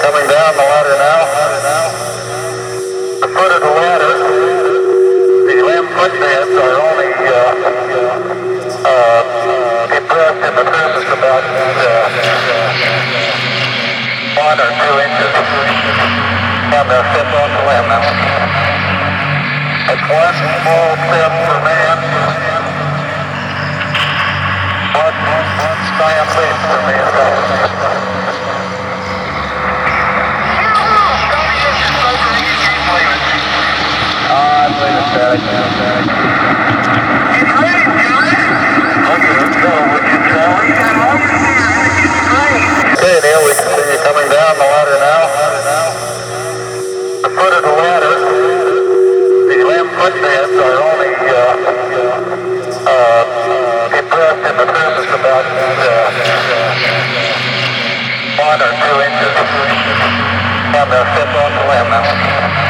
coming down the ladder now. The foot of the ladder, the LM footpads are only uh, uh, depressed in the surface about uh, one or two inches. And they'll step on the LM now. It's one small step for man, one, one giant leap for mankind. Ah, I believe it's static. Okay, let's go. Would you tell me? Okay, Neil, we can see you coming down the ladder now. The foot of the ladder, the LM footpads are only uh, uh, depressed in the surface about uh, one or two inches. And they'll step on the LM now.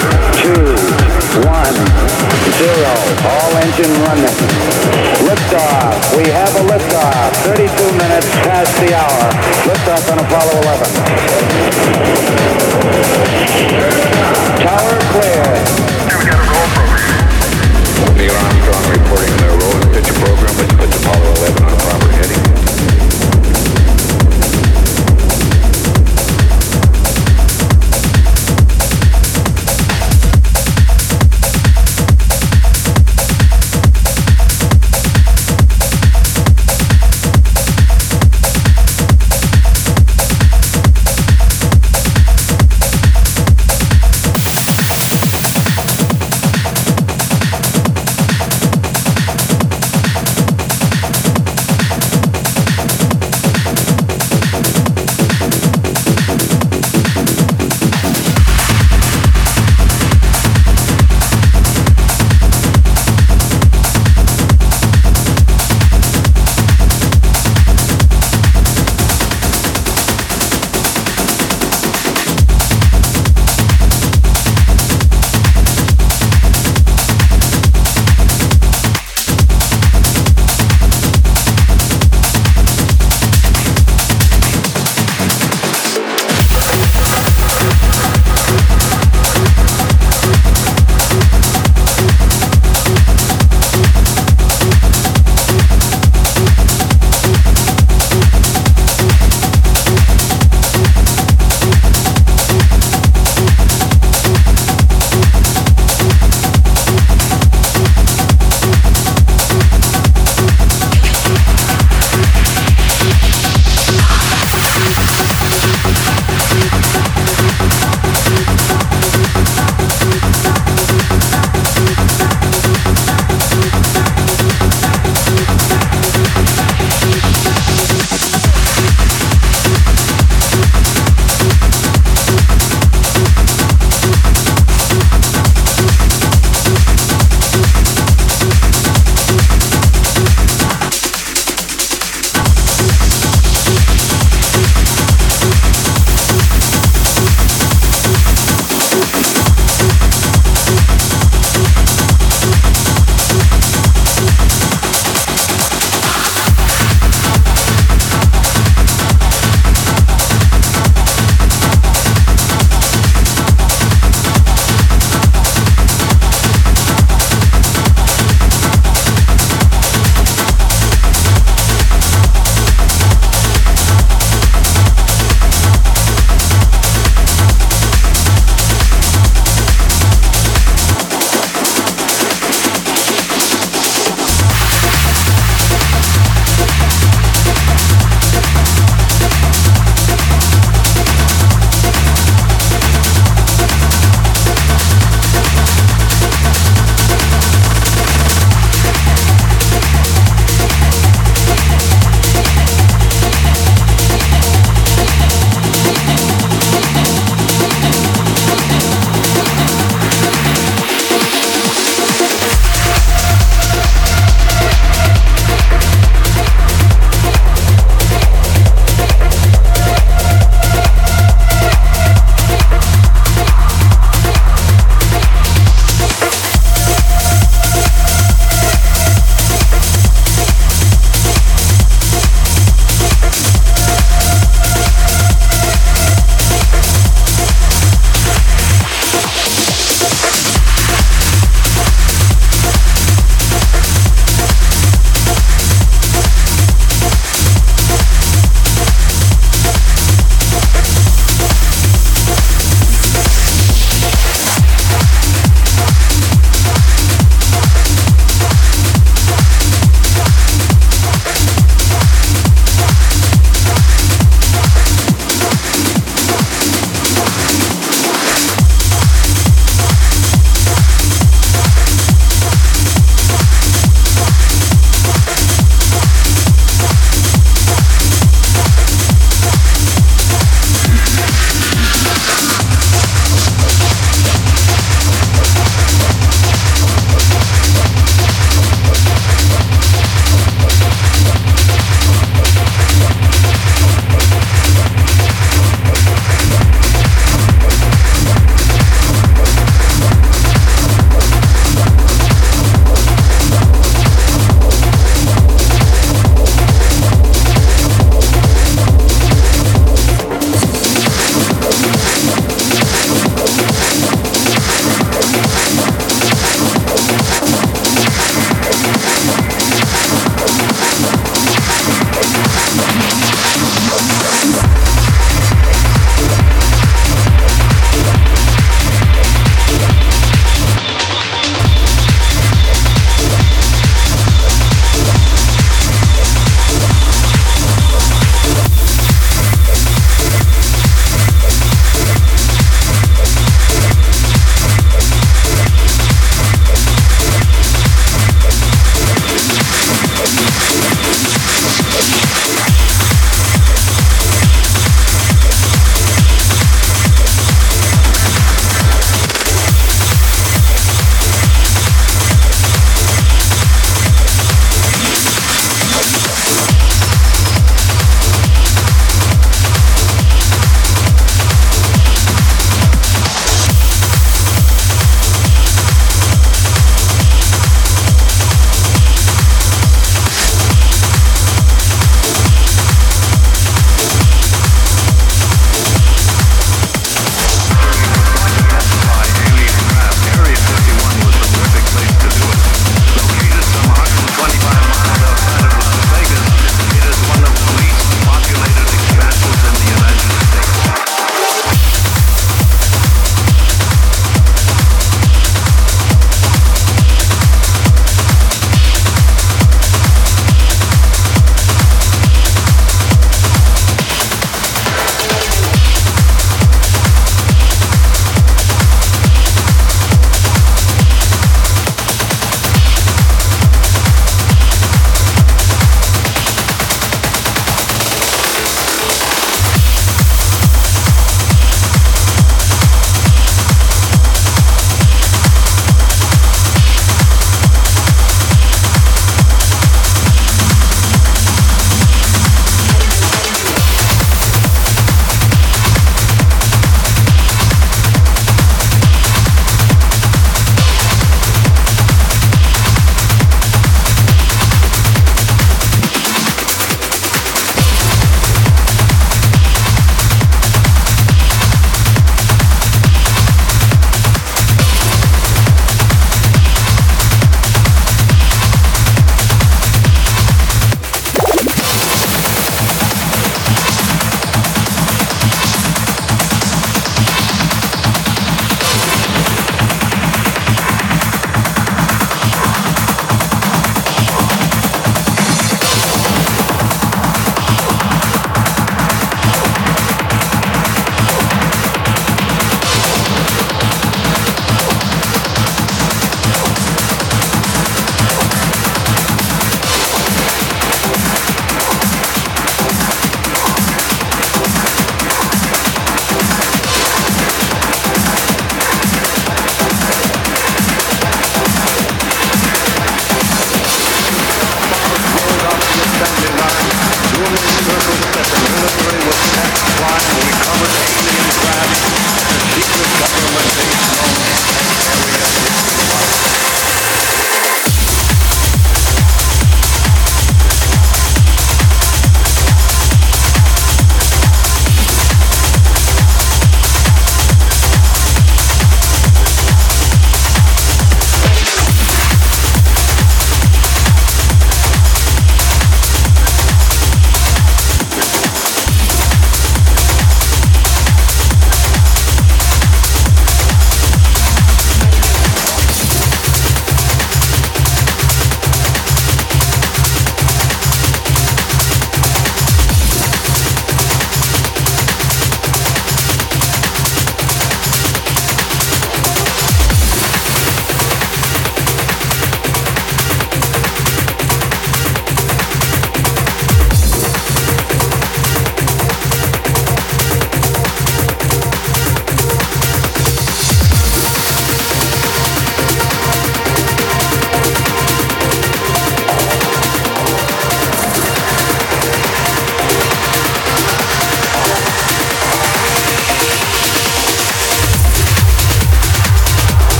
zero. All engine running. Liftoff. We have a liftoff. 32 minutes past the hour. Liftoff on Apollo 11. Tower clear.